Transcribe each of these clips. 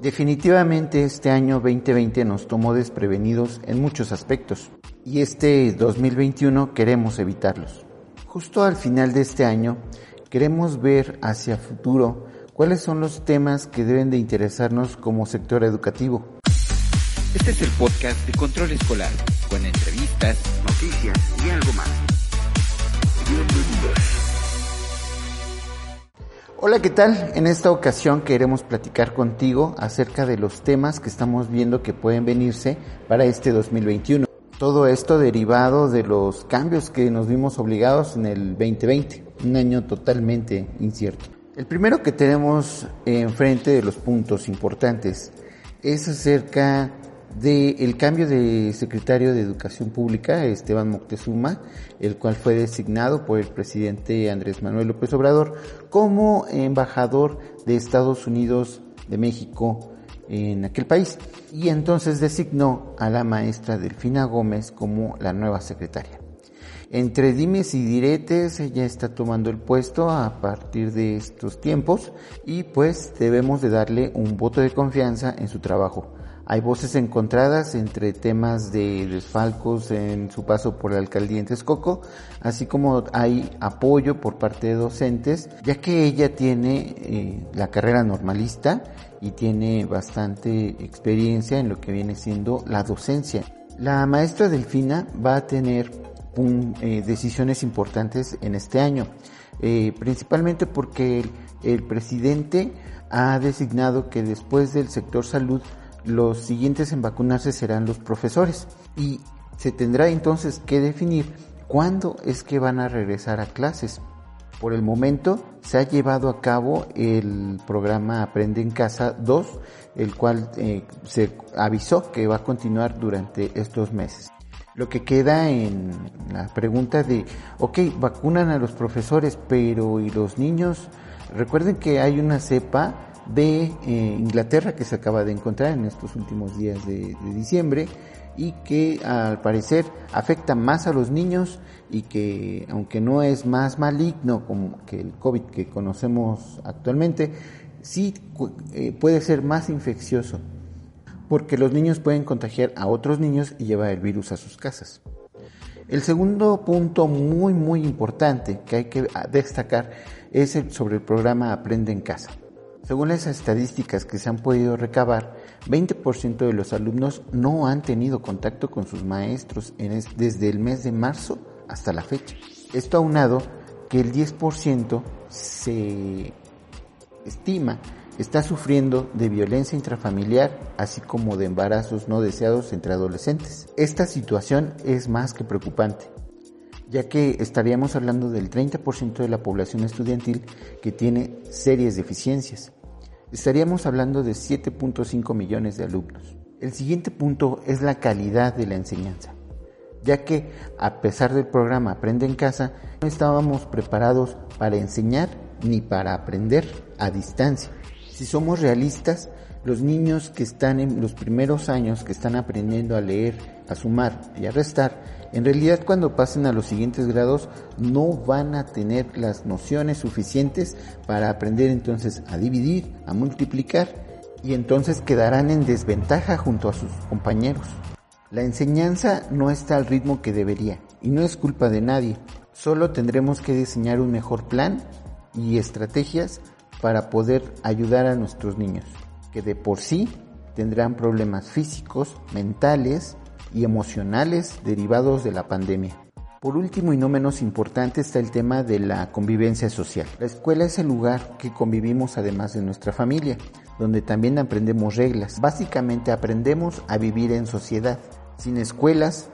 Definitivamente este año 2020 nos tomó desprevenidos en muchos aspectos y este 2021 queremos evitarlos. Justo al final de este año queremos ver hacia futuro cuáles son los temas que deben de interesarnos como sector educativo. Este es el podcast de Control Escolar, con entrevistas, noticias y algo más. Hola, ¿qué tal? En esta ocasión queremos platicar contigo acerca de los temas que estamos viendo que pueden venirse para este 2021. Todo esto derivado de los cambios que nos vimos obligados en el 2020, un año totalmente incierto. El primero que tenemos enfrente de los puntos importantes es acerca del cambio de secretario de Educación Pública, Esteban Moctezuma, el cual fue designado por el presidente Andrés Manuel López Obrador como embajador de Estados Unidos de México en aquel país. Y entonces designó a la maestra Delfina Gómez como la nueva secretaria. Entre dimes y diretes, ella está tomando el puesto a partir de estos tiempos y pues debemos de darle un voto de confianza en su trabajo. Hay voces encontradas entre temas de desfalcos en su paso por la alcaldía en Texcoco, así como hay apoyo por parte de docentes, ya que ella tiene eh, la carrera normalista y tiene bastante experiencia en lo que viene siendo la docencia. La maestra Delfina va a tener eh, decisiones importantes en este año, eh, principalmente porque el, el presidente ha designado que después del sector salud los siguientes en vacunarse serán los profesores y se tendrá entonces que definir cuándo es que van a regresar a clases. Por el momento se ha llevado a cabo el programa Aprende en Casa 2, el cual eh, se avisó que va a continuar durante estos meses. Lo que queda en la pregunta de, ok, vacunan a los profesores, pero ¿y los niños? Recuerden que hay una cepa de eh, Inglaterra que se acaba de encontrar en estos últimos días de, diciembre y que al parecer afecta más a los niños y que aunque no es más maligno que el COVID que conocemos actualmente, sí eh, puede ser más infeccioso porque los niños pueden contagiar a otros niños y llevar el virus a sus casas. El segundo punto muy muy importante que hay que destacar es el, sobre el programa Aprende en Casa. Según las estadísticas que se han podido recabar, 20% de los alumnos no han tenido contacto con sus maestros desde el mes de marzo hasta la fecha. Esto aunado que el 10% se estima está sufriendo de violencia intrafamiliar, así como de embarazos no deseados entre adolescentes. Esta situación es más que preocupante, ya que estaríamos hablando del 30% de la población estudiantil que tiene serias deficiencias estaríamos hablando de 7.5 millones de alumnos. El siguiente punto es la calidad de la enseñanza, ya que a pesar del programa Aprende en casa, no estábamos preparados para enseñar ni para aprender a distancia. Si somos realistas, los niños que están en los primeros años, que están aprendiendo a leer, a sumar y a restar, en realidad cuando pasen a los siguientes grados no van a tener las nociones suficientes para aprender entonces a dividir, a multiplicar y entonces quedarán en desventaja junto a sus compañeros. La enseñanza no está al ritmo que debería y no es culpa de nadie. Solo tendremos que diseñar un mejor plan y estrategias para poder ayudar a nuestros niños, que de por sí tendrán problemas físicos, mentales, y emocionales derivados de la pandemia. Por último y no menos importante está el tema de la convivencia social. La escuela es el lugar que convivimos además de nuestra familia, donde también aprendemos reglas. Básicamente aprendemos a vivir en sociedad. Sin escuelas,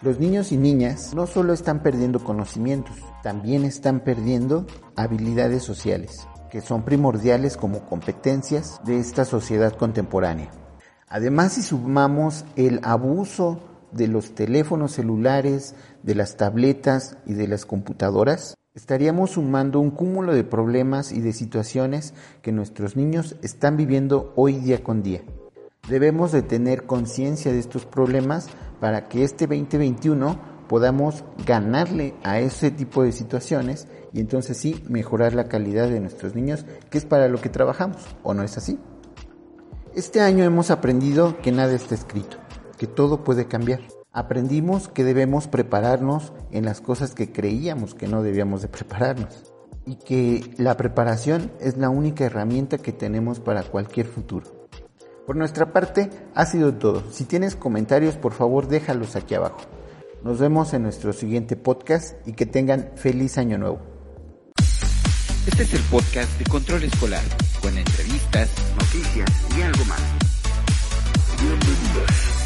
los niños y niñas no solo están perdiendo conocimientos, también están perdiendo habilidades sociales. Que son primordiales como competencias de esta sociedad contemporánea. Además, si sumamos el abuso de los teléfonos celulares, de las tabletas y de las computadoras, estaríamos sumando un cúmulo de problemas y de situaciones que nuestros niños están viviendo hoy día con día. Debemos de tener conciencia de estos problemas para que este 2021 podamos ganarle a ese tipo de situaciones y entonces sí mejorar la calidad de nuestros niños, que es para lo que trabajamos, ¿o no es así? Este año hemos aprendido que nada está escrito, que todo puede cambiar. Aprendimos que debemos prepararnos en las cosas que creíamos que no debíamos de prepararnos y que la preparación es la única herramienta que tenemos para cualquier futuro. Por nuestra parte, ha sido todo. Si tienes comentarios, por favor, déjalos aquí abajo. Nos vemos en nuestro siguiente podcast y que tengan feliz año nuevo. Este es el podcast de Control Escolar, con entrevistas, noticias y algo más. Bienvenidos.